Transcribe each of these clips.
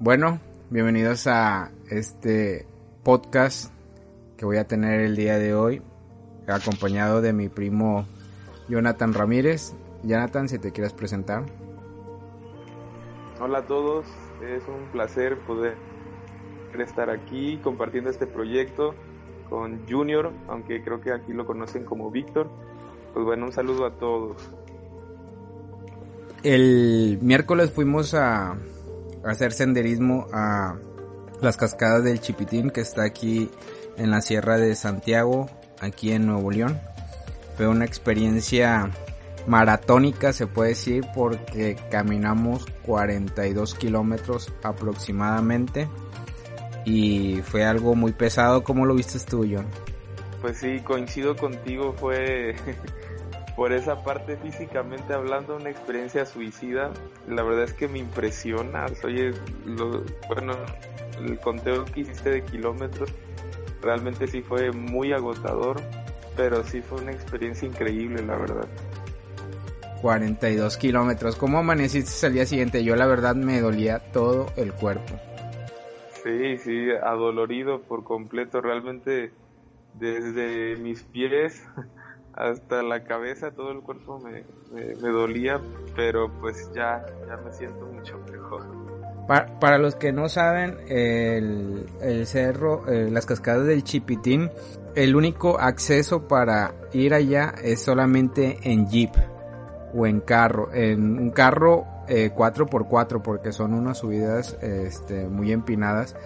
Bueno, bienvenidos a este podcast que voy a tener el día de hoy, acompañado de mi primo Jonathan Ramírez. Jonathan, si te quieres presentar. Hola a todos, es un placer poder estar aquí compartiendo este proyecto con Junior, aunque creo que aquí lo conocen como Víctor. Pues bueno, un saludo a todos. El miércoles fuimos a hacer senderismo a las cascadas del Chipitín que está aquí en la Sierra de Santiago, aquí en Nuevo León. Fue una experiencia maratónica se puede decir porque caminamos 42 kilómetros aproximadamente y fue algo muy pesado. ¿Cómo lo viste tú, John? Pues sí, coincido contigo, fue por esa parte físicamente hablando una experiencia suicida. La verdad es que me impresiona. Oye, bueno, el conteo que hiciste de kilómetros realmente sí fue muy agotador, pero sí fue una experiencia increíble, la verdad. 42 kilómetros. ¿Cómo amaneciste el día siguiente? Yo la verdad me dolía todo el cuerpo. Sí, sí, adolorido por completo. Realmente desde mis pies hasta la cabeza, todo el cuerpo me, me, dolía, pero pues ya, ya me siento mucho mejor. Para, para los que no saben, el, el cerro, eh, las cascadas del Chipitín, el único acceso para ir allá es solamente en jeep o en carro. En un carro eh, 4x4 porque son unas subidas este, muy empinadas.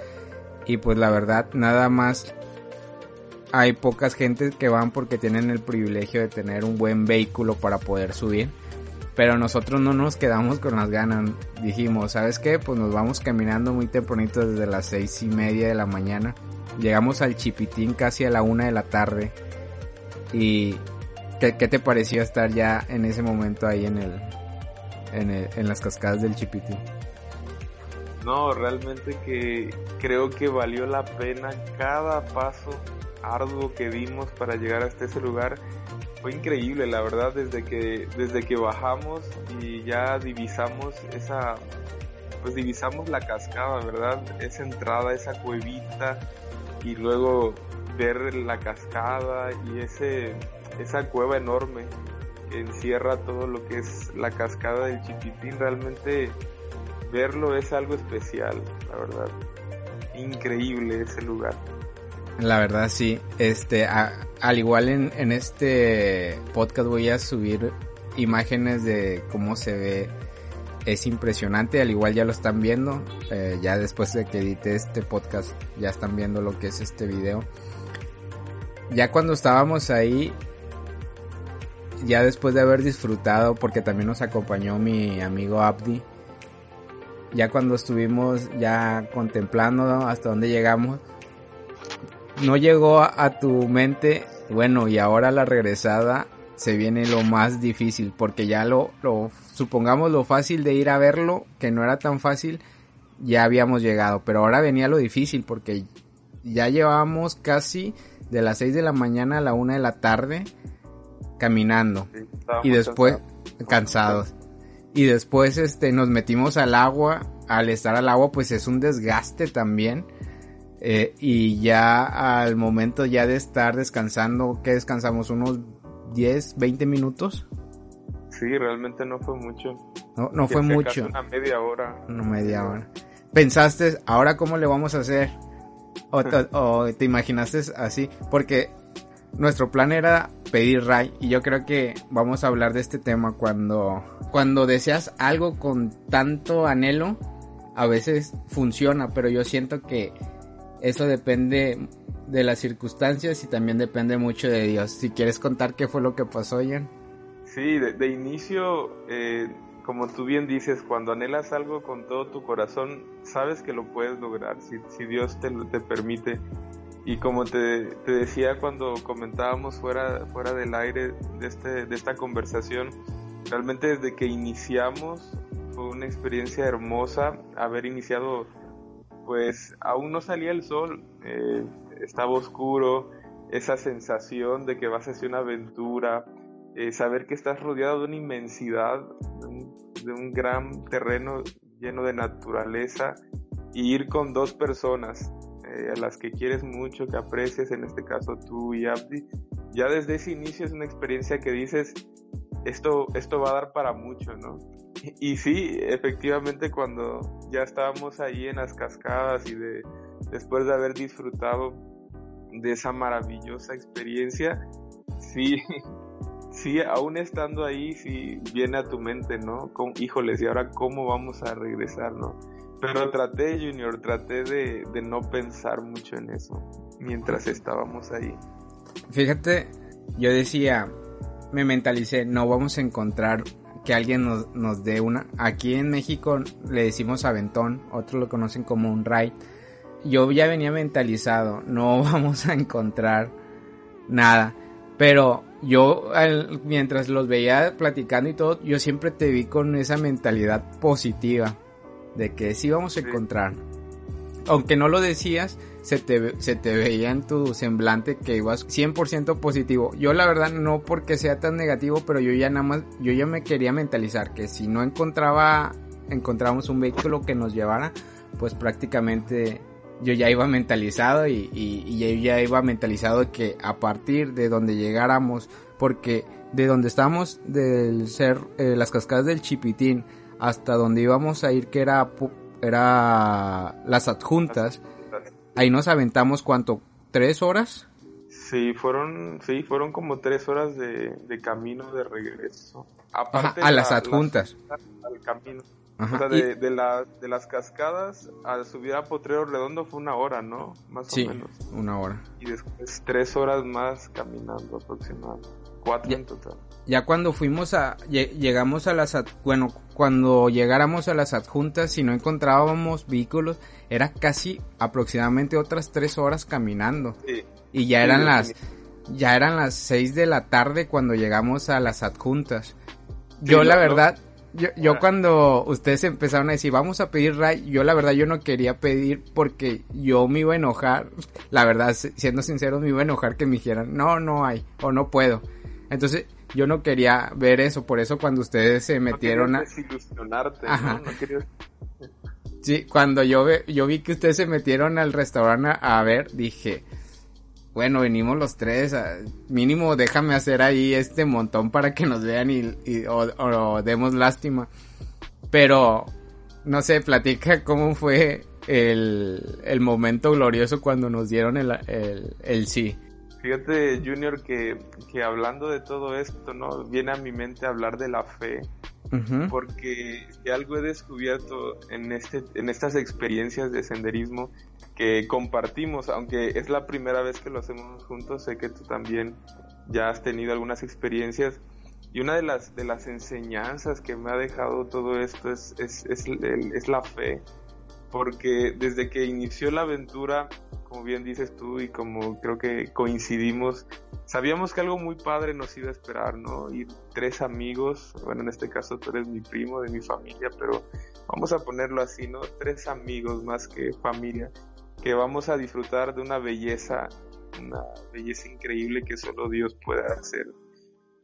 Y pues la verdad, nada más hay pocas gentes que van porque tienen el privilegio de tener un buen vehículo para poder subir. Pero nosotros no nos quedamos con las ganas. Dijimos, ¿sabes qué? Pues nos vamos caminando muy tempranito desde las seis y media de la mañana. Llegamos al Chipitín casi a la una de la tarde. Y ¿qué, te pareció estar ya en ese momento ahí en el, en, en las cascadas del Chipitín? No, realmente que creo que valió la pena cada paso arduo que dimos para llegar hasta ese lugar fue increíble, la verdad, desde que, desde que bajamos y ya divisamos esa, pues divisamos la cascada, ¿verdad? Esa entrada, esa cuevita y luego ver la cascada y ese, esa cueva enorme que encierra todo lo que es la cascada del Chiquitín, realmente verlo es algo especial, la verdad. Increíble ese lugar. La verdad sí, este, al igual en, en, este podcast voy a subir imágenes de cómo se ve, es impresionante, al igual ya lo están viendo, eh, ya después de que edite este podcast ya están viendo lo que es este video. Ya cuando estábamos ahí, ya después de haber disfrutado, porque también nos acompañó mi amigo Abdi, ya cuando estuvimos ya contemplando hasta dónde llegamos, no llegó a, tu mente, bueno, y ahora la regresada se viene lo más difícil, porque ya lo, lo, supongamos lo fácil de ir a verlo, que no era tan fácil, ya habíamos llegado, pero ahora venía lo difícil, porque ya llevábamos casi de las 6 de la mañana a la 1 de la tarde caminando, y después cansados. Y después este nos metimos al agua, al estar al agua pues es un desgaste también eh, y ya al momento ya de estar descansando, ¿qué descansamos? ¿Unos 10, 20 minutos? Sí, realmente no fue mucho. No, no fue mucho. Una media hora. Una media hora. ¿Pensaste, ahora cómo le vamos a hacer? O, o te imaginaste así? Porque nuestro plan era pedir Ray y yo creo que vamos a hablar de este tema cuando, cuando deseas algo con tanto anhelo, a veces funciona, pero yo siento que eso depende de las circunstancias y también depende mucho de Dios. Si quieres contar qué fue lo que pasó, Ian. Sí, de, inicio, eh, como tú bien dices, cuando anhelas algo con todo tu corazón, sabes que lo puedes lograr si, si Dios te, te permite. Y como te, te, decía cuando comentábamos fuera, fuera del aire de, este, de esta conversación, realmente desde que iniciamos fue una experiencia hermosa haber iniciado pues aún no salía el sol, eh, estaba oscuro, esa sensación de que vas a hacer una aventura, eh, saber que estás rodeado de una inmensidad, de un, gran terreno lleno de naturaleza y ir con dos personas eh, a las que quieres mucho, que aprecias, en este caso tú y Abdi, ya desde ese inicio es una experiencia que dices, esto, esto va a dar para mucho, ¿no? Y, sí, efectivamente cuando ya estábamos ahí en las cascadas y de, después de haber disfrutado de esa maravillosa experiencia, sí, sí, aún estando ahí, sí viene a tu mente, ¿no? Como, híjoles, ¿y ahora cómo vamos a regresar, no? Pero traté, Junior, traté de, de no pensar mucho en eso mientras estábamos ahí. Fíjate, yo decía, me mentalicé, no vamos a encontrar que alguien nos, nos dé una. Aquí en México le decimos aventón, otros lo conocen como un ride. Yo ya venía mentalizado, no vamos a encontrar nada. Pero yo, mientras los veía platicando y todo, yo siempre te vi con esa mentalidad positiva de que sí vamos a encontrar. Aunque no lo decías, se te, se te veía en tu semblante que ibas 100% positivo. Yo la verdad no porque sea tan negativo, pero yo ya nada más, yo ya me quería mentalizar que si no encontraba, encontrábamos un vehículo que nos llevara, pues prácticamente yo ya iba mentalizado y, y, ya iba mentalizado que a partir de donde llegáramos, porque de donde estamos, del ser eh, las cascadas del Chipitín hasta donde íbamos a ir, que era, era las adjuntas, ahí nos aventamos cuánto, tres horas. Sí, fueron, sí, fueron como tres horas de, de camino de regreso. Aparte a las adjuntas. al camino o sea, de, de, de, las cascadas a subir a Potrero Redondo fue una hora, ¿no? Más sí, o menos. una hora. Y después tres horas más caminando aproximadamente. Cuatro en total. Ya cuando fuimos a... Llegamos a las... Bueno, cuando llegáramos a las adjuntas, si no encontrábamos vehículos, era casi aproximadamente otras tres horas caminando. Sí. Y ya eran las... Ya eran las seis de la tarde cuando llegamos a las adjuntas. Yo la verdad... Yo, yo ah. cuando ustedes empezaron a decir, vamos a pedir Ray, yo la verdad yo no quería pedir porque yo me iba a enojar. La verdad, siendo sincero, me iba a enojar que me dijeran, no, no hay, o no puedo. Entonces, yo no quería ver eso, por eso cuando ustedes se metieron a... Desilusionarte, ¿no? Sí, cuando yo, yo vi que ustedes se metieron al restaurante a ver, dije, bueno, venimos los tres, mínimo déjame hacer ahí este montón para que nos vean y, o, demos lástima. Pero, no sé, platica cómo fue el, el momento glorioso cuando nos dieron el, el, sí. Fíjate, Junior, que, que, hablando de todo esto, ¿no? Viene a mi mente hablar de la fe. Porque algo he descubierto en, este, en estas experiencias de senderismo que compartimos, aunque es la primera vez que lo hacemos juntos, sé que tú también ya has tenido algunas experiencias. Y una de las, de las enseñanzas que me ha dejado todo esto es, es, es, es la fe, porque desde que inició la aventura, como bien dices tú y como creo que coincidimos, sabíamos que algo muy padre nos iba a esperar, ¿no? Ir tres amigos, bueno, en este caso tú eres mi primo de mi familia, pero vamos a ponerlo así, ¿no? Tres amigos más que familia que vamos a disfrutar de una belleza, una belleza increíble que solo Dios puede hacer.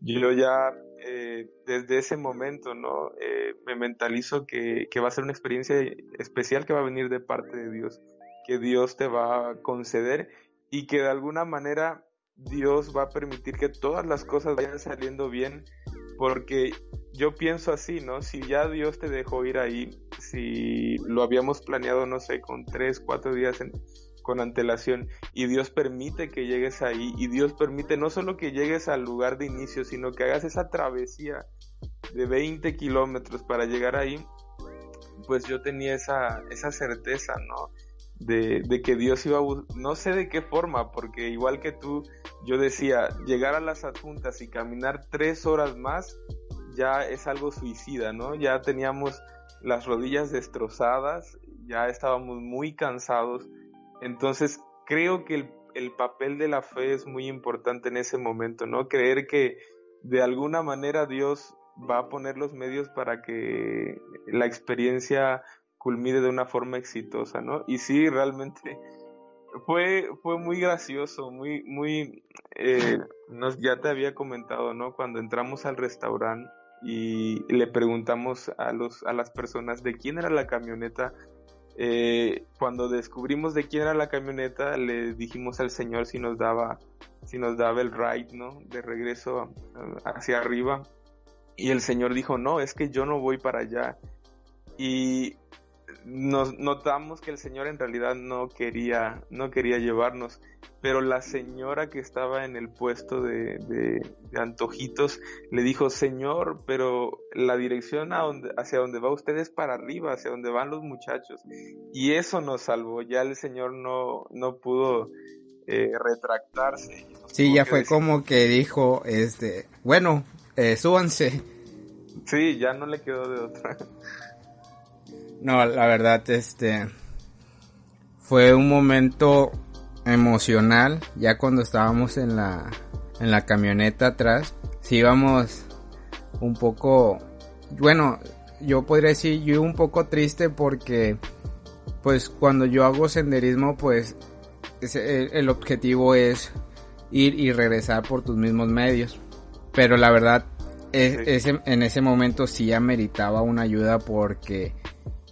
Yo ya eh, desde ese momento, ¿no? Eh, me mentalizo que va a ser una experiencia especial que va a venir de parte de Dios, que Dios te va a conceder y que de alguna manera Dios va a permitir que todas las cosas vayan saliendo bien, porque yo pienso así, ¿no? Si ya Dios te dejó ir ahí, si lo habíamos planeado, no sé, con tres, cuatro días con antelación y Dios permite que llegues ahí y Dios permite no solo que llegues al lugar de inicio, sino que hagas esa travesía de 20 kilómetros para llegar ahí, pues yo tenía esa, esa certeza, ¿no? De, que Dios iba a no sé de qué forma, porque igual que tú, yo decía, llegar a las adjuntas y caminar tres horas más, ya es algo suicida, ¿no? Ya teníamos las rodillas destrozadas, ya estábamos muy cansados. Entonces creo que el, papel de la fe es muy importante en ese momento, ¿no? Creer que de alguna manera Dios va a poner los medios para que la experiencia culmine de una forma exitosa, ¿no? Y sí, realmente fue, fue muy gracioso, muy, muy, eh, nos, ya te había comentado, ¿no? Cuando entramos al restaurante, y le preguntamos a, los, a las personas de quién era la camioneta eh, cuando descubrimos de quién era la camioneta, le dijimos al señor si nos daba, si nos daba el ride, ¿no? De regreso hacia arriba. Y el señor dijo, no, es que yo no voy para allá. Y nos notamos que el señor en realidad no quería, no quería llevarnos, pero la señora que estaba en el puesto de, de, antojitos le dijo, señor, pero la dirección a donde, hacia donde va usted es para arriba, hacia donde van los muchachos. Y eso nos salvó, ya el señor no, no pudo eh, retractarse. Sí, ya fue como que dijo, este, bueno, eh, súbanse. Sí, ya no le quedó de otra. No, la verdad, este fue un momento emocional ya cuando estábamos en la en la camioneta atrás. Sí íbamos un poco bueno, yo podría decir yo un poco triste porque pues cuando yo hago senderismo pues el objetivo es ir y regresar por tus mismos medios. Pero la verdad, es, en ese momento sí ameritaba una ayuda porque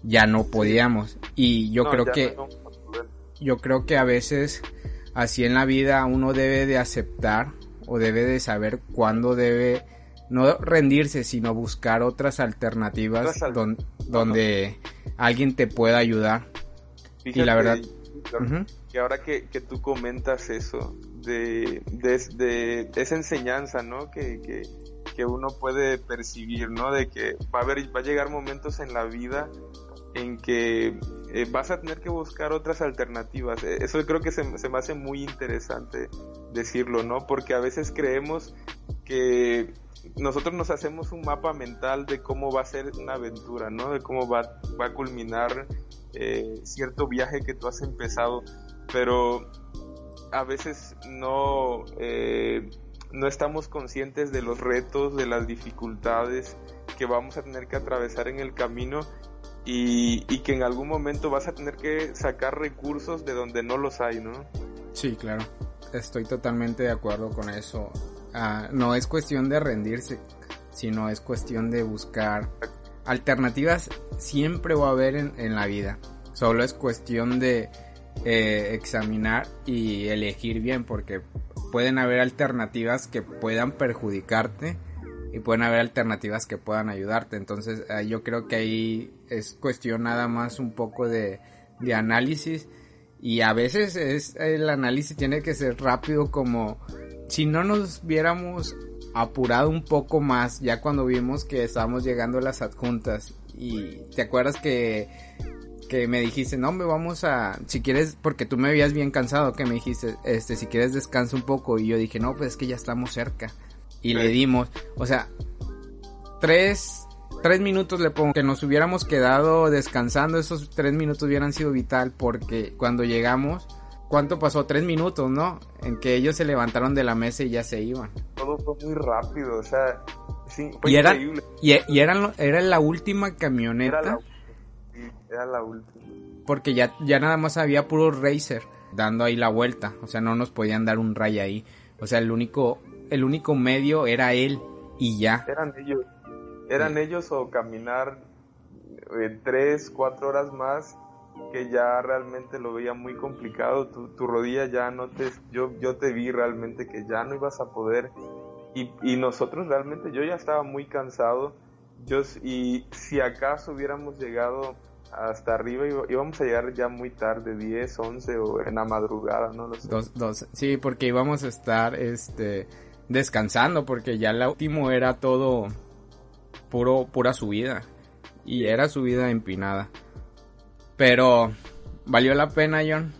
ya no podíamos. Y yo creo que, yo creo que a veces así en la vida uno debe de aceptar o debe de saber cuándo debe no rendirse, sino buscar otras alternativas donde alguien te pueda ayudar. y la verdad... Que ahora que, que, tú comentas eso, de, de, esa enseñanza, ¿no? Que, que, que, uno puede percibir, ¿no? De que va a, haber, va a llegar momentos en la vida en que eh, vas a tener que buscar otras alternativas. E, eso creo que se, me hace muy interesante decirlo, ¿no? Porque a veces creemos que nosotros nos hacemos un mapa mental de cómo va a ser una aventura, ¿no? De cómo va, va a culminar eh, cierto viaje que tú has empezado, pero a veces no, eh, no estamos conscientes de los retos, de las dificultades que vamos a tener que atravesar en el camino y, y, que en algún momento vas a tener que sacar recursos de donde no los hay, ¿no? Sí, claro. Estoy totalmente de acuerdo con eso. Ah, no es cuestión de rendirse, sino es cuestión de buscar alternativas. Siempre va a haber en, en la vida. Solo es cuestión de eh, examinar y elegir bien, porque pueden haber alternativas que puedan perjudicarte y pueden haber alternativas que puedan ayudarte. Entonces yo creo que ahí es cuestión nada más un poco de, de análisis. Y a veces es el análisis tiene que ser rápido como si no nos viéramos apurado un poco más ya cuando vimos que estábamos llegando a las adjuntas. Y te acuerdas que que me dijiste, no, me vamos a, si quieres, porque tú me habías bien cansado, que me dijiste, este, si quieres descansa un poco, y yo dije, no, pues es que ya estamos cerca, y le dimos, o sea, tres, tres minutos le pongo, que nos hubiéramos quedado descansando, esos tres minutos hubieran sido vital, porque cuando llegamos, ¿cuánto pasó? Tres minutos, ¿no? En que ellos se levantaron de la mesa y ya se iban. Todo fue muy rápido, o sea, sí, fue y increíble. Era, y, eran, era la última camioneta era la última. Porque ya, ya nada más había puro racer dando ahí la vuelta. O sea, no nos podían dar un ray ahí. O sea, el único, el único medio era él y ya. Eran ellos. Eran ellos o caminar eh, tres, cuatro horas más que ya realmente lo veía muy complicado. Tu, tu, rodilla ya no te, yo, yo te vi realmente que ya no ibas a poder. Y, y nosotros realmente, yo ya estaba muy cansado. Yo, y si acaso hubiéramos llegado hasta arriba y íbamos a llegar ya muy tarde, 10, 11 o en la madrugada, no lo sé. Dos, Sí, porque íbamos a estar este descansando porque ya el último era todo puro pura subida y era subida empinada. Pero valió la pena, John.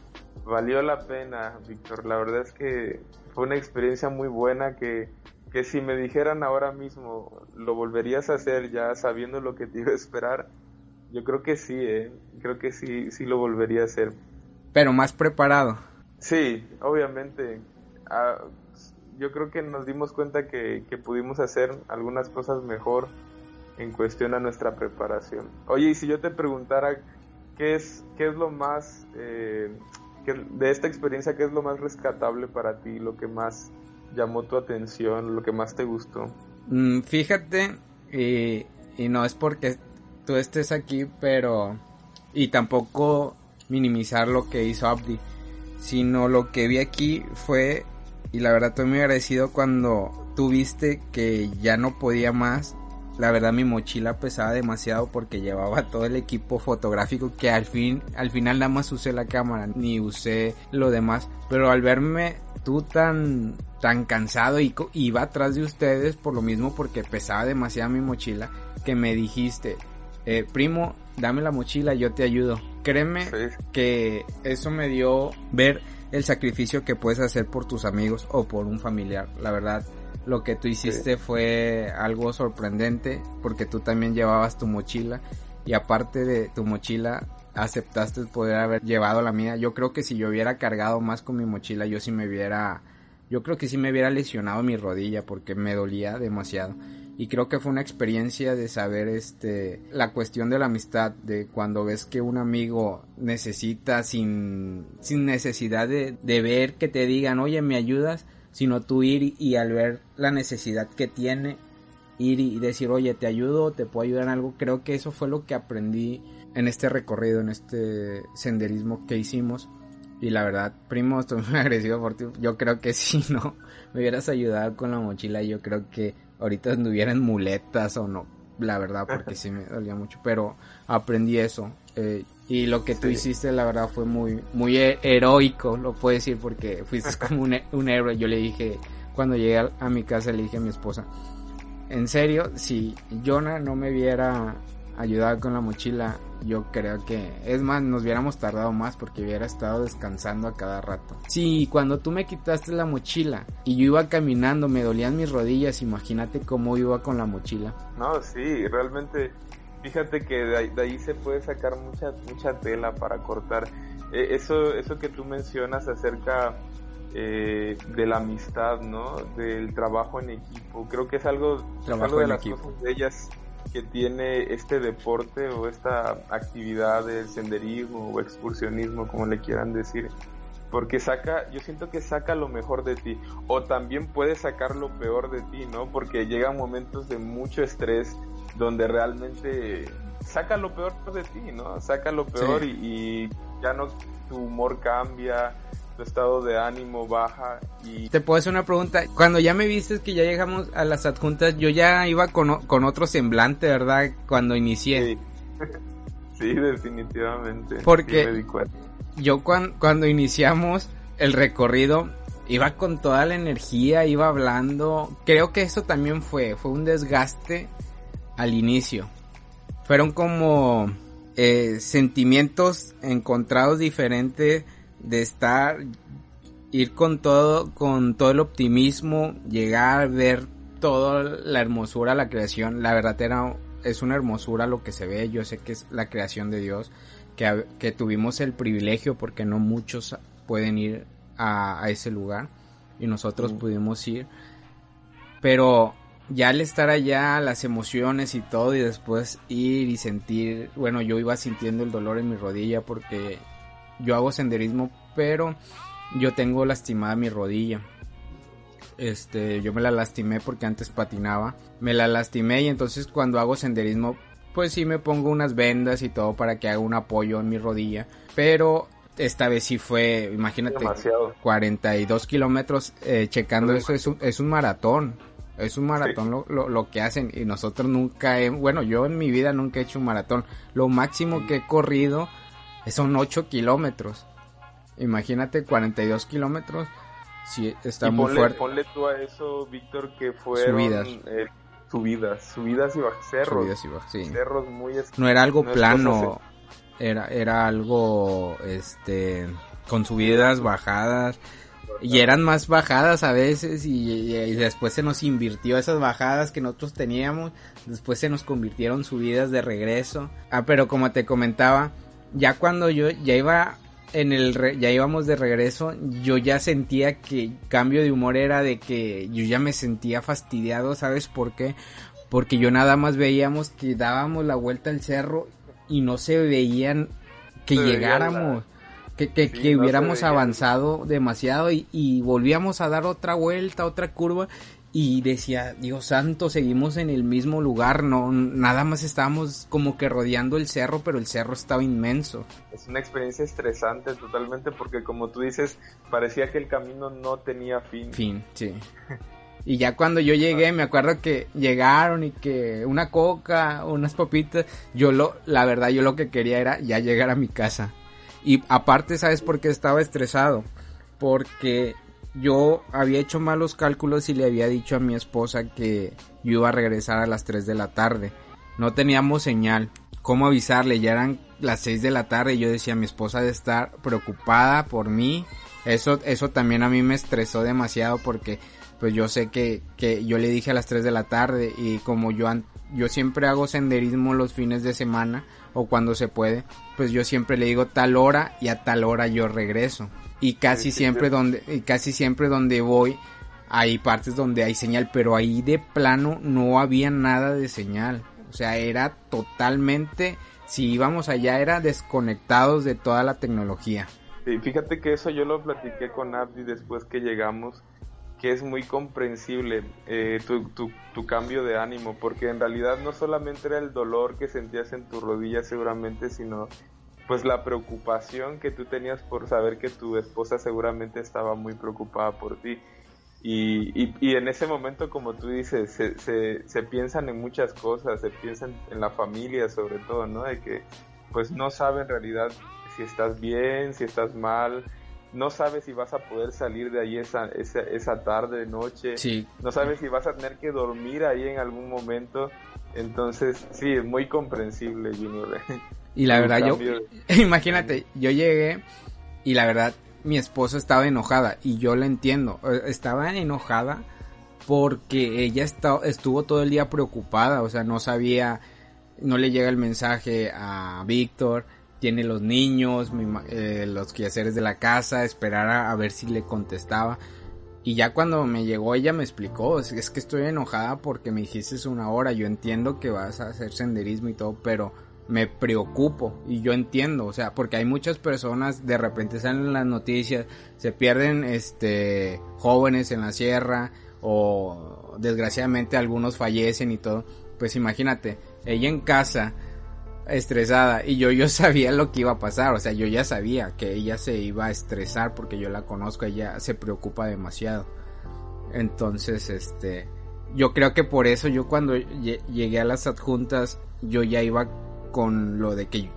Valió la pena, Víctor. La verdad es que fue una experiencia muy buena que que si me dijeran ahora mismo lo volverías a hacer ya sabiendo lo que te iba a esperar, yo creo que sí, ¿eh? Creo que sí, sí lo volvería a hacer. Pero más preparado. Sí, obviamente. Ah, yo creo que nos dimos cuenta que, que, pudimos hacer algunas cosas mejor en cuestión a nuestra preparación. Oye, y si yo te preguntara qué es, qué es lo más, eh, de esta experiencia, qué es lo más rescatable para ti, lo que más llamó tu atención, lo que más te gustó? Mm, fíjate, y, y no es porque tú estés aquí, pero y tampoco minimizar lo que hizo Abdi, sino lo que vi aquí fue, y la verdad estoy muy agradecido cuando tuviste que ya no podía más. La verdad mi mochila pesaba demasiado porque llevaba todo el equipo fotográfico que al fin, al final nada más usé la cámara, ni usé lo demás. Pero al verme tú tan, tan cansado y iba atrás de ustedes por lo mismo porque pesaba demasiado mi mochila que me dijiste, eh, primo, dame la mochila, yo te ayudo. Créeme que eso me dio ver el sacrificio que puedes hacer por tus amigos o por un familiar. La verdad, lo que tú hiciste fue algo sorprendente porque tú también llevabas tu mochila y aparte de tu mochila aceptaste poder haber llevado la mía. Yo creo que si yo hubiera cargado más con mi mochila, yo sí me hubiera, yo creo que sí me hubiera lesionado mi rodilla porque me dolía demasiado y creo que fue una experiencia de saber este la cuestión de la amistad de cuando ves que un amigo necesita sin sin necesidad de, de ver que te digan oye me ayudas sino tú ir y, al ver la necesidad que tiene ir y decir oye te ayudo te puedo ayudar en algo creo que eso fue lo que aprendí en este recorrido en este senderismo que hicimos. Y la verdad, primo, estoy muy agradecido por ti. Yo creo que si no me hubieras ayudado con la mochila, yo creo que ahorita anduviera en muletas o no, la verdad, porque sí me dolía mucho, pero aprendí eso. Eh, y lo que tú hiciste, la verdad, fue muy, muy heroico, lo puedo decir, porque fuiste como un, un, héroe. Yo le dije, cuando llegué a, mi casa, le dije a mi esposa, en serio, si Jonah no me viera ayudado con la mochila, yo creo que es más, nos hubiéramos tardado más porque hubiera estado descansando a cada rato. Sí, cuando tú me quitaste la mochila y yo iba caminando, me dolían mis rodillas, imagínate cómo iba con la mochila. No, sí, realmente, fíjate que de ahí, se puede sacar mucha, mucha tela para cortar. E, eso, eso que tú mencionas acerca eh, de la amistad, ¿no? Del trabajo en equipo. Creo que es algo, algo de las cosas bellas que tiene este deporte o esta actividad de senderismo o excursionismo, como le quieran decir. Porque saca, yo siento que saca lo mejor de ti. O también puede sacar lo peor de ti, ¿no? Porque llegan momentos de mucho estrés donde realmente saca lo peor de ti, ¿no? Saca lo peor y, y, ya no, tu humor cambia, tu estado de ánimo baja y... Te puedo hacer una pregunta. Cuando ya me viste que ya llegamos a las adjuntas, yo ya iba con, con otro semblante, ¿verdad? Cuando inicié. Sí, definitivamente. Porque yo cuando, cuando iniciamos el recorrido, iba con toda la energía, iba hablando. Creo que eso también fue, fue un desgaste al inicio. Fueron como eh, sentimientos encontrados diferentes de estar, ir con todo, con todo el optimismo, llegar, ver toda la hermosura, la creación, la verdad era, es una hermosura lo que se ve, yo sé que es la creación de Dios, que, que tuvimos el privilegio porque no muchos pueden ir a, ese lugar y nosotros pudimos ir, pero ya al estar allá, las emociones y todo, y después ir y sentir, bueno, yo iba sintiendo el dolor en mi rodilla porque yo hago senderismo, pero yo tengo lastimada mi rodilla. Este, yo me la lastimé porque antes patinaba. Me la lastimé y entonces cuando hago senderismo, pues sí me pongo unas vendas y todo para que haga un apoyo en mi rodilla. Pero esta vez sí fue, imagínate, Demasiado. 42 kilómetros eh, checando eso, es un, es un maratón. Es un maratón lo, lo, que hacen y nosotros nunca, he, bueno, yo en mi vida nunca he hecho un maratón. Lo máximo que he corrido son 8 kilómetros. Imagínate 42 kilómetros. Si está muy fuerte. Ponle tú a eso, Víctor, que fueron subidas. Eh, subidas, subidas y bajas, cerros. Subidas y bajas, sí. Cerros muy No era algo plano, era, era algo, este, con subidas, bajadas. Y eran más bajadas a veces y, y, después se nos invirtió esas bajadas que nosotros teníamos. Después se nos convirtieron subidas de regreso. Ah, pero como te comentaba, ya cuando yo ya iba en el ya íbamos de regreso, yo ya sentía que cambio de humor era de que yo ya me sentía fastidiado, ¿sabes por qué? Porque yo nada más veíamos que dábamos la vuelta al cerro y no se veían que llegáramos, que, que, hubiéramos avanzado demasiado y, y volvíamos a dar otra vuelta, otra curva y decía, Dios santo, seguimos en el mismo lugar, no, nada más estábamos como que rodeando el cerro, pero el cerro estaba inmenso. Es una experiencia estresante totalmente porque como tú dices, parecía que el camino no tenía fin. Fin, sí. Y ya cuando yo llegué, me acuerdo que llegaron y que una coca, unas papitas, yo lo, la verdad, yo lo que quería era ya llegar a mi casa. Y aparte, ¿sabes por qué estaba estresado? Porque yo había hecho malos cálculos y le había dicho a mi esposa que yo iba a regresar a las 3 de la tarde. No teníamos señal. ¿Cómo avisarle? Ya eran las 6 de la tarde y yo decía, mi esposa de estar preocupada por mí. Eso, eso también a mí me estresó demasiado porque pues yo sé que, que yo le dije a las 3 de la tarde y como yo, yo siempre hago senderismo los fines de semana o cuando se puede, pues yo siempre le digo tal hora y a tal hora yo regreso y casi siempre donde y casi siempre donde voy hay partes donde hay señal, pero ahí de plano no había nada de señal. O sea, era totalmente si íbamos allá era desconectados de toda la tecnología. Sí, fíjate que eso yo lo platiqué con Abdi después que llegamos, que es muy comprensible eh, tu, tu, tu, cambio de ánimo, porque en realidad no solamente era el dolor que sentías en tu rodilla seguramente, sino pues la preocupación que tú tenías por saber que tu esposa seguramente estaba muy preocupada por ti. Y, y, en ese momento, como tú dices, se, se, se, piensan en muchas cosas, se piensan en la familia sobre todo, ¿no? De que pues no sabe en realidad si estás bien, si estás mal, no sabes si vas a poder salir de ahí esa, esa, esa tarde, noche, sí. no sabes si vas a tener que dormir ahí en algún momento. Entonces, sí, es muy comprensible, Junior. Y la verdad, yo, imagínate, yo llegué y la verdad, mi esposa estaba enojada y yo la entiendo. Eh, estaba enojada porque ella estuvo todo el día preocupada, o sea, no sabía, no le llega el mensaje a Víctor, tiene los niños, eh, los quehaceres de la casa, esperar a, ver si le contestaba. Y ya cuando me llegó ella me explicó, es, es que estoy enojada porque me dijiste una hora, yo entiendo que vas a hacer senderismo y todo, pero me preocupo y yo entiendo, o sea, porque hay muchas personas de repente salen en las noticias, se pierden este jóvenes en la sierra o desgraciadamente algunos fallecen y todo. Pues imagínate, ella en casa estresada y yo yo sabía lo que iba a pasar, o sea, yo ya sabía que ella se iba a estresar porque yo la conozco, ella se preocupa demasiado. Entonces, este, yo creo que por eso yo cuando llegué a las adjuntas yo ya iba con lo de que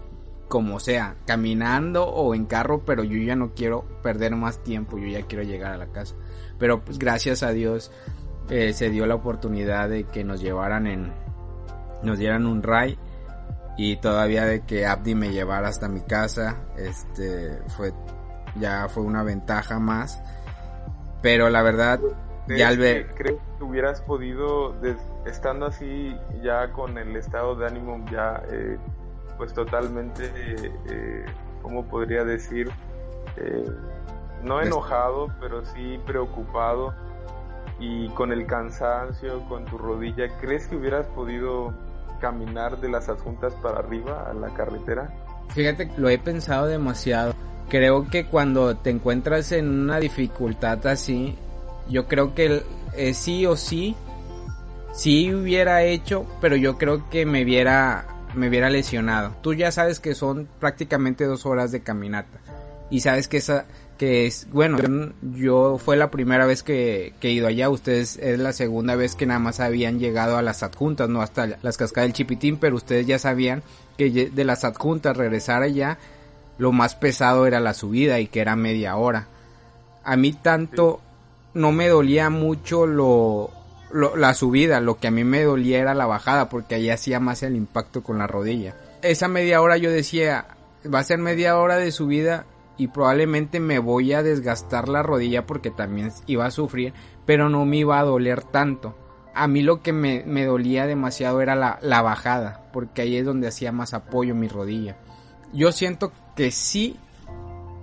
como sea, caminando o en carro, pero yo ya no quiero perder más tiempo, yo ya quiero llegar a la casa. Pero pues gracias a Dios eh, se dio la oportunidad de que nos llevaran en, nos dieran un ray y todavía de que Abdi me llevara hasta mi casa, este fue ya fue una ventaja más. Pero la verdad, ya al ver... ¿Crees que hubieras podido, estando así ya con el estado de ánimo ya eh, pues totalmente, eh, ¿cómo podría decir? Eh, no enojado, pero sí preocupado y con el cansancio, con tu rodilla, ¿crees que hubieras podido caminar de las adjuntas para arriba a la carretera? Fíjate, lo he pensado demasiado. Creo que cuando te encuentras en una dificultad así, yo creo que eh, sí o sí, sí hubiera hecho, pero yo creo que me hubiera, me lesionado. Tú ya sabes que son prácticamente dos horas de caminata. Y sabes que esa, que es, bueno, yo, fue la primera vez que, que, he ido allá, ustedes es la segunda vez que nada más habían llegado a las adjuntas, no hasta las cascadas del Chipitín, pero ustedes ya sabían que de las adjuntas regresar allá, lo más pesado era la subida y que era media hora. A mí tanto no me dolía mucho lo, la subida, lo que a mí me dolía era la bajada, porque ahí hacía más el impacto con la rodilla. Esa media hora yo decía, va a ser media hora de subida y probablemente me voy a desgastar la rodilla porque también iba a sufrir, pero no me iba a doler tanto. A mí lo que me, me dolía demasiado era la, la bajada, porque ahí es donde hacía más apoyo mi rodilla. Yo siento que sí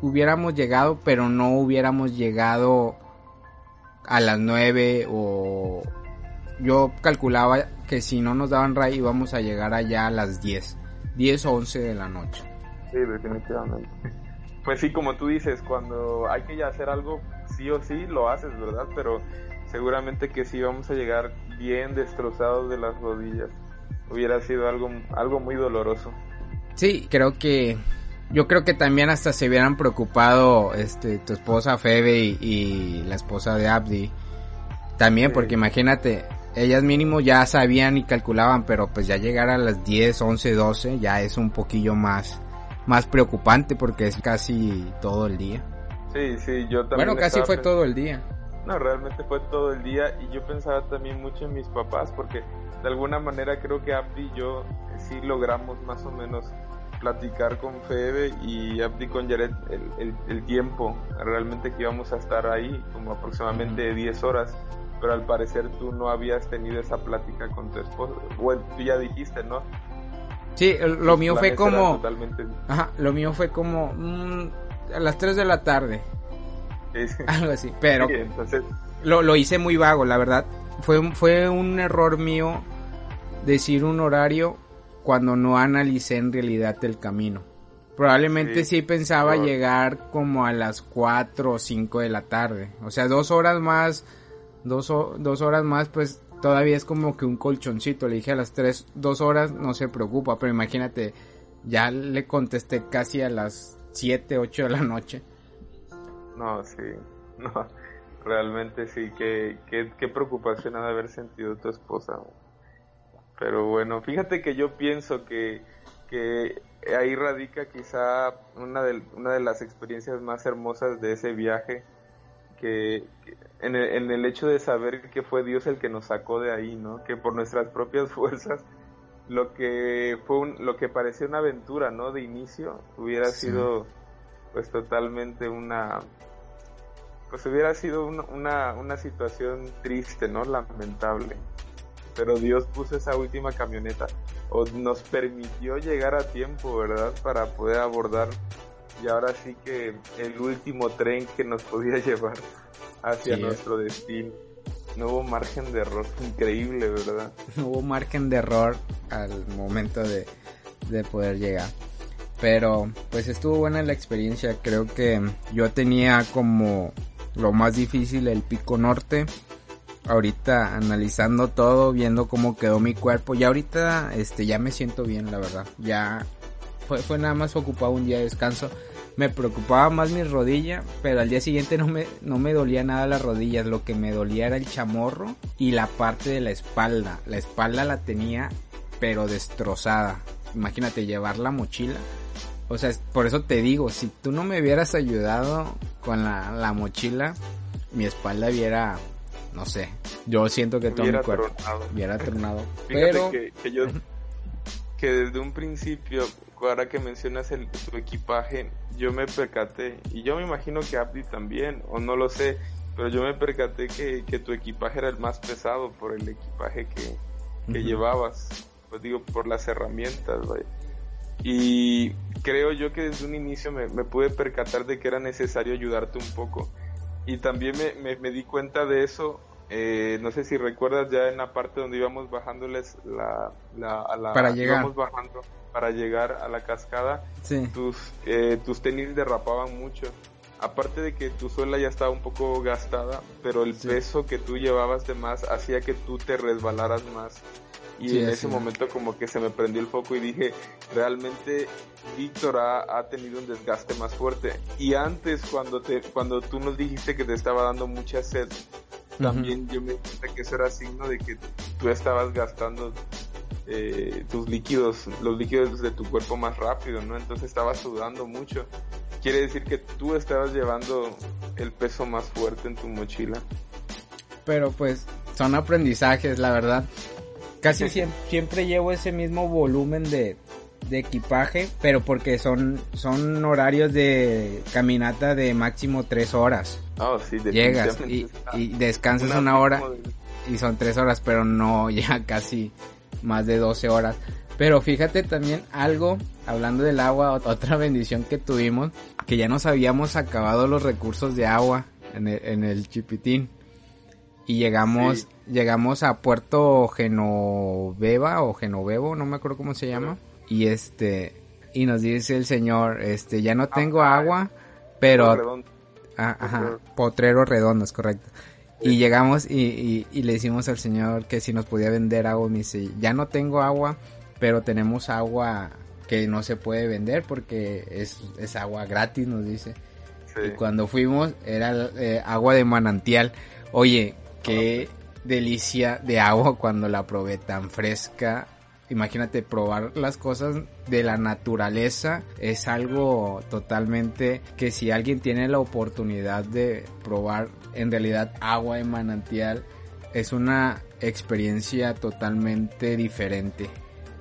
hubiéramos llegado, pero no hubiéramos llegado a las 9 o yo calculaba que si no nos daban ray íbamos a llegar allá a las 10, 10 o 11 de la noche. Sí, definitivamente. Pues sí, como tú dices, cuando hay que hacer algo, sí o sí lo haces, ¿verdad? Pero seguramente que sí vamos a llegar bien destrozados de las rodillas. Hubiera sido algo, algo muy doloroso. Sí, creo que yo creo que también hasta se hubieran preocupado este tu esposa Febe y, la esposa de Abdi. También porque imagínate ellas mínimo ya sabían y calculaban pero pues ya llegar a las 10 11 12 ya es un poquillo más más preocupante porque es casi todo el día. Sí sí yo también bueno casi fue todo el día. No realmente fue todo el día y yo pensaba también mucho en mis papás porque de alguna manera creo que Abdi y yo sí logramos más o menos platicar con Febe y Abdi con Jared el, el, tiempo realmente que íbamos a estar ahí, como aproximadamente 10 horas, pero al parecer tú no habías tenido esa plática con tu esposa, bueno, tú ya dijiste, ¿no? Sí, lo mío fue como... Ajá, lo mío fue como mm, a las 3 de la tarde. Algo así, pero entonces... lo, lo hice muy vago, la verdad. Fue, fue un error mío decir un horario cuando no analicé en realidad el camino. Probablemente sí, pensaba llegar como a las 4 o 5 de la tarde. O sea, dos horas más, dos, dos horas más, pues todavía es como que un colchoncito. Le dije a las 3, dos horas, no se preocupa. Pero imagínate, ya le contesté casi a las 7, 8 de la noche. No, sí, no, realmente sí, qué, qué, qué preocupación ha de haber sentido tu esposa. Pero bueno, fíjate que yo pienso que, que ahí radica quizá una de, una de las experiencias más hermosas de ese viaje, que, en, el, en, el, hecho de saber que fue Dios el que nos sacó de ahí, ¿no? Que por nuestras propias fuerzas, lo que fue un, lo que parecía una aventura, ¿no? De inicio, hubiera sido pues totalmente una pues hubiera sido una, una situación triste, ¿no? Lamentable pero Dios puso esa última camioneta o nos permitió llegar a tiempo, ¿verdad? Para poder abordar y ahora sí que el último tren que nos podía llevar hacia nuestro destino. No hubo margen de error, increíble, ¿verdad? No hubo margen de error al momento de, de poder llegar. Pero pues estuvo buena la experiencia, creo que yo tenía como lo más difícil el pico norte ahorita analizando todo, viendo cómo quedó mi cuerpo. Y ahorita este ya me siento bien, la verdad. Ya fue, fue nada más ocupado un día de descanso. Me preocupaba más mi rodilla, pero al día siguiente no me, no me dolía nada las rodillas. Lo que me dolía era el chamorro y la parte de la espalda. La espalda la tenía, pero destrozada. Imagínate llevar la mochila. O sea, por eso te digo, si tú no me hubieras ayudado con la, la mochila, mi espalda hubiera no sé. Yo siento que todo mi cuerpo hubiera tronado. pero que, yo que desde un principio, ahora que mencionas el, tu equipaje, yo me percaté y yo me imagino que Abdi también, o no lo sé, pero yo me percaté que, que tu equipaje era el más pesado por el equipaje que, que llevabas, pues digo, por las herramientas, Y creo yo que desde un inicio me, me, pude percatar de que era necesario ayudarte un poco y también me, me, di cuenta de eso, eh, no sé si recuerdas ya en la parte donde íbamos bajándoles la, la, a la para llegar. bajando para llegar a la cascada, tus, eh, tus tenis derrapaban mucho. Aparte de que tu suela ya estaba un poco gastada, pero el peso que tú llevabas de más hacía que tú te resbalaras más y en ese momento como que se me prendió el foco y dije, realmente Víctor ha, ha, tenido un desgaste más fuerte. Y antes cuando te, cuando tú nos dijiste que te estaba dando mucha sed, también yo me di que eso era signo de que tú estabas gastando eh, tus líquidos, los líquidos de tu cuerpo más rápido, ¿no? Entonces estabas sudando mucho. Quiere decir que tú estabas llevando el peso más fuerte en tu mochila. Pero pues son aprendizajes, la verdad. Casi siempre, llevo ese mismo volumen de, equipaje, pero porque son, son horarios de caminata de máximo tres horas. Oh, sí, Llegas y, descansas una, hora y son tres horas, pero no ya casi más de 12 horas. Pero fíjate también algo, hablando del agua, otra bendición que tuvimos, que ya nos habíamos acabado los recursos de agua en el, en el Chipitín y llegamos llegamos a Puerto Genoveva o Genovevo, no me acuerdo cómo se llama, y este y nos dice el señor, este ya no tengo agua, pero ah, ajá, Potrero Redondo es correcto. Y llegamos y, y, le decimos al señor que si nos podía vender agua. Me dice, ya no tengo agua, pero tenemos agua que no se puede vender porque es, es agua gratis, nos dice. Y cuando fuimos era eh, agua de manantial. Oye, qué delicia de agua cuando la probé tan fresca. Imagínate probar las cosas de la naturaleza es algo totalmente que si alguien tiene la oportunidad de probar en realidad agua de manantial es una experiencia totalmente diferente.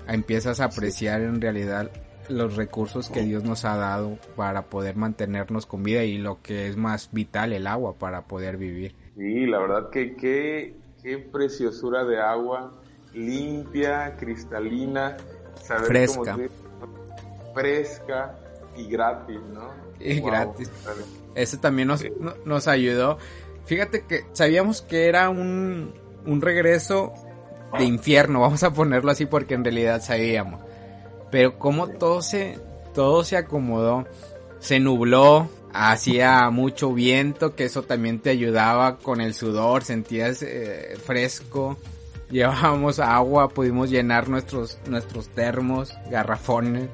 Empiezas a apreciar en realidad los recursos que Dios nos ha dado para poder mantenernos con vida y lo que es más vital, el agua, para poder vivir. Sí, la verdad que qué, qué preciosura de agua, limpia, cristalina, fresca. fresca y gratis, ¿no? Y gratis. Eso también nos, nos ayudó. Fíjate que sabíamos que era un, un regreso de infierno, vamos a ponerlo así porque en realidad sabíamos pero como todo se, todo se acomodó, se nubló, hacía mucho viento, que eso también te ayudaba con el sudor, sentías eh, fresco, llevábamos agua, pudimos llenar nuestros, nuestros termos, garrafones,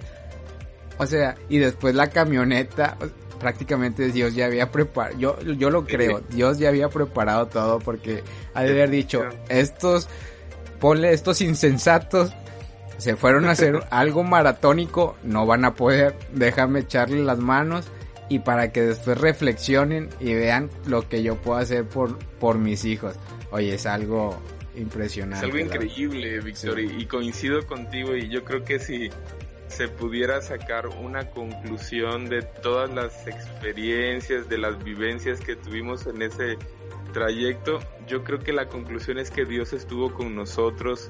o sea, y después la camioneta, prácticamente Dios ya había preparado, yo, yo lo creo, Dios ya había preparado todo porque ha de haber dicho, estos, ponle estos insensatos, se fueron a hacer algo maratónico, no van a poder, déjame echarle las manos y para que después reflexionen y vean lo que yo puedo hacer por, por mis hijos. Oye, es algo impresionante. Es algo increíble, Víctor, y, coincido contigo y yo creo que si se pudiera sacar una conclusión de todas las experiencias, de las vivencias que tuvimos en ese trayecto, yo creo que la conclusión es que Dios estuvo con nosotros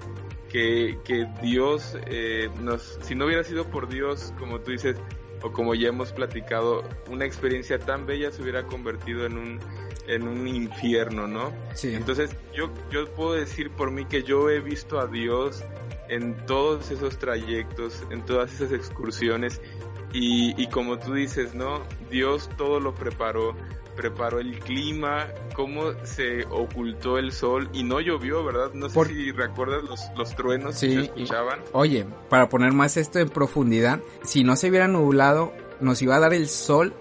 que, que Dios, eh, nos, si no hubiera sido por Dios, como tú dices, o como ya hemos platicado, una experiencia tan bella se hubiera convertido en un, en un infierno, ¿no? Sí. Entonces, yo, yo puedo decir por mí que yo he visto a Dios en todos esos trayectos, en todas esas excursiones, y, y como tú dices, ¿no? Dios todo lo preparó, preparó el clima, cómo se ocultó el sol y no llovió, ¿verdad? No sé si recuerdas los, los truenos que se escuchaban. oye, para poner más esto en profundidad, si no se hubiera nublado, nos iba a dar el sol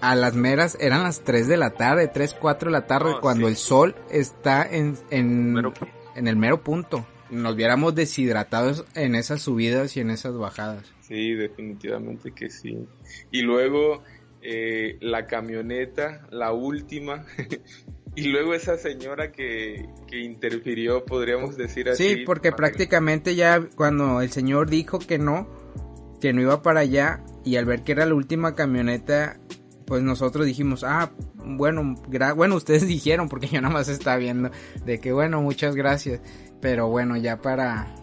a las meras, eran las 3 de la tarde, 3, 4 de la tarde, cuando el sol está en, en, en el mero punto. Nos viéramos deshidratados en esas subidas y en esas bajadas. Sí, definitivamente que sí. Y luego eh, la camioneta, la última, y luego esa señora que, que, interfirió, podríamos decir así. Sí, porque prácticamente ya cuando el señor dijo que no, que no iba para allá, y al ver que era la última camioneta, pues nosotros dijimos, ah, bueno, bueno, ustedes dijeron, porque yo nada más estaba viendo, de que bueno, muchas gracias, pero bueno, ya para,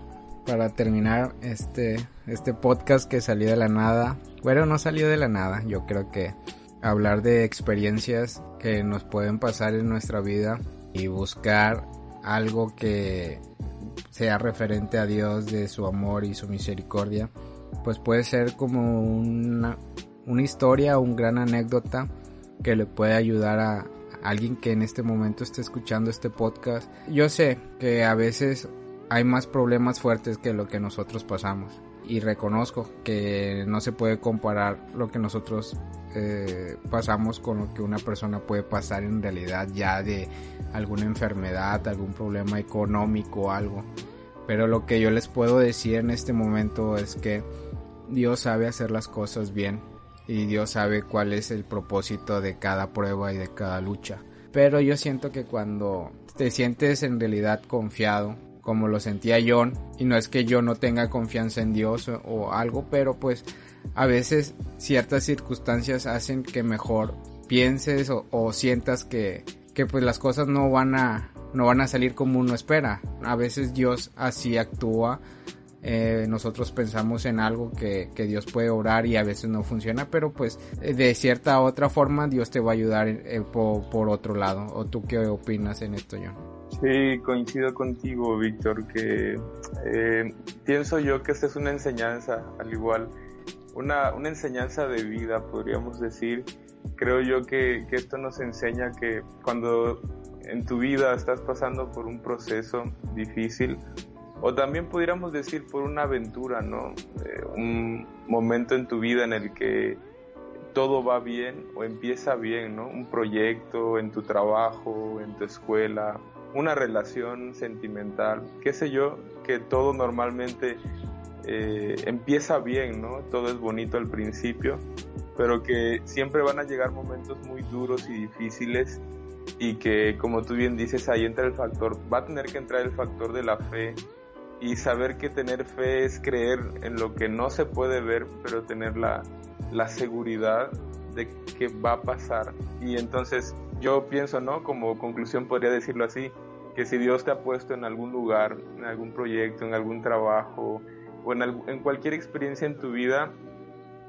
para terminar este, este podcast que salió de la nada, bueno, no salió de la nada. Yo creo que hablar de experiencias que nos pueden pasar en nuestra vida y buscar algo que sea referente a Dios de su amor y su misericordia, pues puede ser como una, una historia o una gran anécdota que le puede ayudar a alguien que en este momento esté escuchando este podcast. Yo sé que a veces hay más problemas fuertes que lo que nosotros pasamos y reconozco que no se puede comparar lo que nosotros eh, pasamos con lo que una persona puede pasar en realidad ya de alguna enfermedad, algún problema económico algo. Pero lo que yo les puedo decir en este momento es que Dios sabe hacer las cosas bien y Dios sabe cuál es el propósito de cada prueba y de cada lucha. Pero yo siento que cuando te sientes en realidad confiado, como lo sentía John, y no es que yo no tenga confianza en Dios o, algo, pero pues a veces ciertas circunstancias hacen que mejor pienses o, sientas que, que pues las cosas no van a no van a salir como uno espera. A veces Dios así actúa. Eh, nosotros pensamos en algo que, que, Dios puede orar y a veces no funciona, pero pues de cierta otra forma Dios te va a ayudar eh, por, por, otro lado. ¿O tú qué opinas en esto, John? Sí, coincido contigo, Víctor, que eh, pienso yo que esta es una enseñanza, al igual, una, una enseñanza de vida, podríamos decir. Creo yo que, que esto nos enseña que cuando en tu vida estás pasando por un proceso difícil, o también pudiéramos decir por una aventura, ¿no? Eh, un momento en tu vida en el que todo va bien o empieza bien, ¿no? Un proyecto en tu trabajo, en tu escuela, una relación sentimental, qué sé yo, que todo normalmente eh, empieza bien, ¿no? Todo es bonito al principio, pero que siempre van a llegar momentos muy duros y difíciles y que, como tú bien dices, ahí entra el factor, va a tener que entrar el factor de la fe y saber que tener fe es creer en lo que no se puede ver, pero tener la, la seguridad de que va a pasar. Y entonces yo pienso, ¿no? Como conclusión podría decirlo así, que si Dios te ha puesto en algún lugar, en algún proyecto, en algún trabajo o en, en cualquier experiencia en tu vida,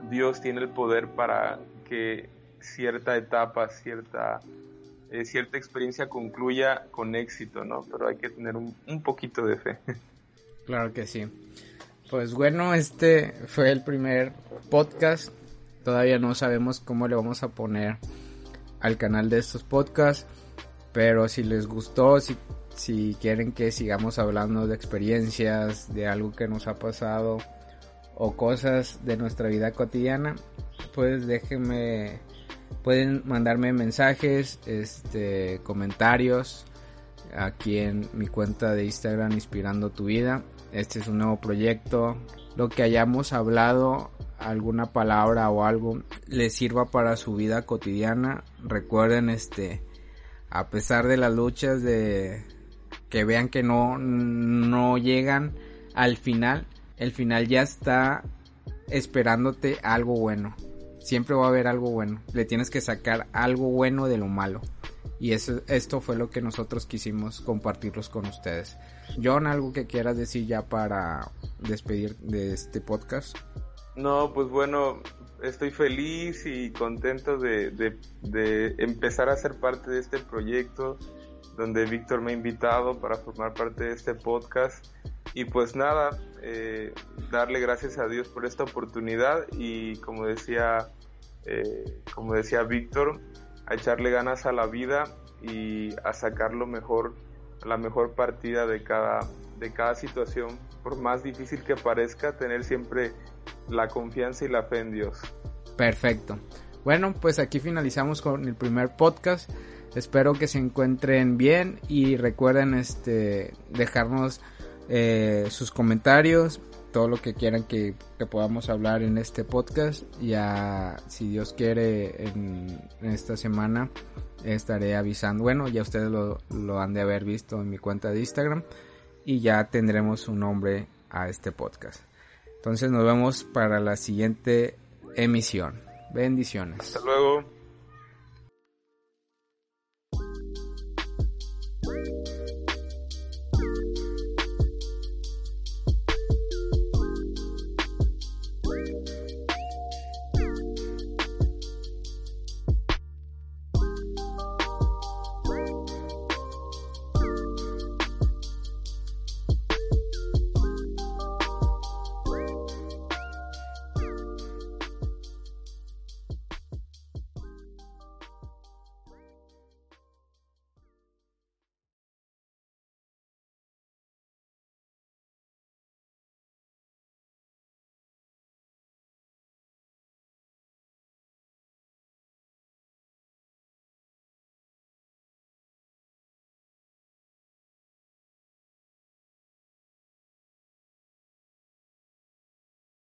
Dios tiene el poder para que cierta etapa, cierta, eh, cierta experiencia concluya con éxito, ¿no? Pero hay que tener un, un poquito de fe. Claro que sí. Pues bueno, este fue el primer podcast Todavía no sabemos cómo le vamos a poner al canal de estos podcasts. Pero si les gustó, si, si quieren que sigamos hablando de experiencias, de algo que nos ha pasado o cosas de nuestra vida cotidiana, pues déjenme, pueden mandarme mensajes, este, comentarios aquí en mi cuenta de Instagram Inspirando tu vida. Este es un nuevo proyecto. Lo que hayamos hablado alguna palabra o algo les sirva para su vida cotidiana. Recuerden este, a pesar de las luchas de que vean que no, no llegan al final, el final ya está esperándote algo bueno. Siempre va a haber algo bueno. Le tienes que sacar algo bueno de lo malo. Y eso, esto fue lo que nosotros quisimos compartirlos con ustedes. John, algo que quieras decir ya para despedir de este podcast. No, pues bueno, estoy feliz y contento de, empezar a ser parte de este proyecto donde Víctor me ha invitado para formar parte de este podcast. Y pues nada, eh, darle gracias a Dios por esta oportunidad y como decía, eh, como decía Víctor, a echarle ganas a la vida y a sacar lo mejor, la mejor partida de cada, de cada situación, por más difícil que parezca, tener siempre la confianza y la fe en Dios. Perfecto. Bueno, pues aquí finalizamos con el primer podcast. Espero que se encuentren bien y recuerden este dejarnos eh, sus comentarios, todo lo que quieran que, podamos hablar en este podcast. Ya, si Dios quiere, en, esta semana estaré avisando. Bueno, ya ustedes lo, lo han de haber visto en mi cuenta de Instagram y ya tendremos un nombre a este podcast. Entonces nos vemos para la siguiente emisión. Bendiciones. Hasta luego.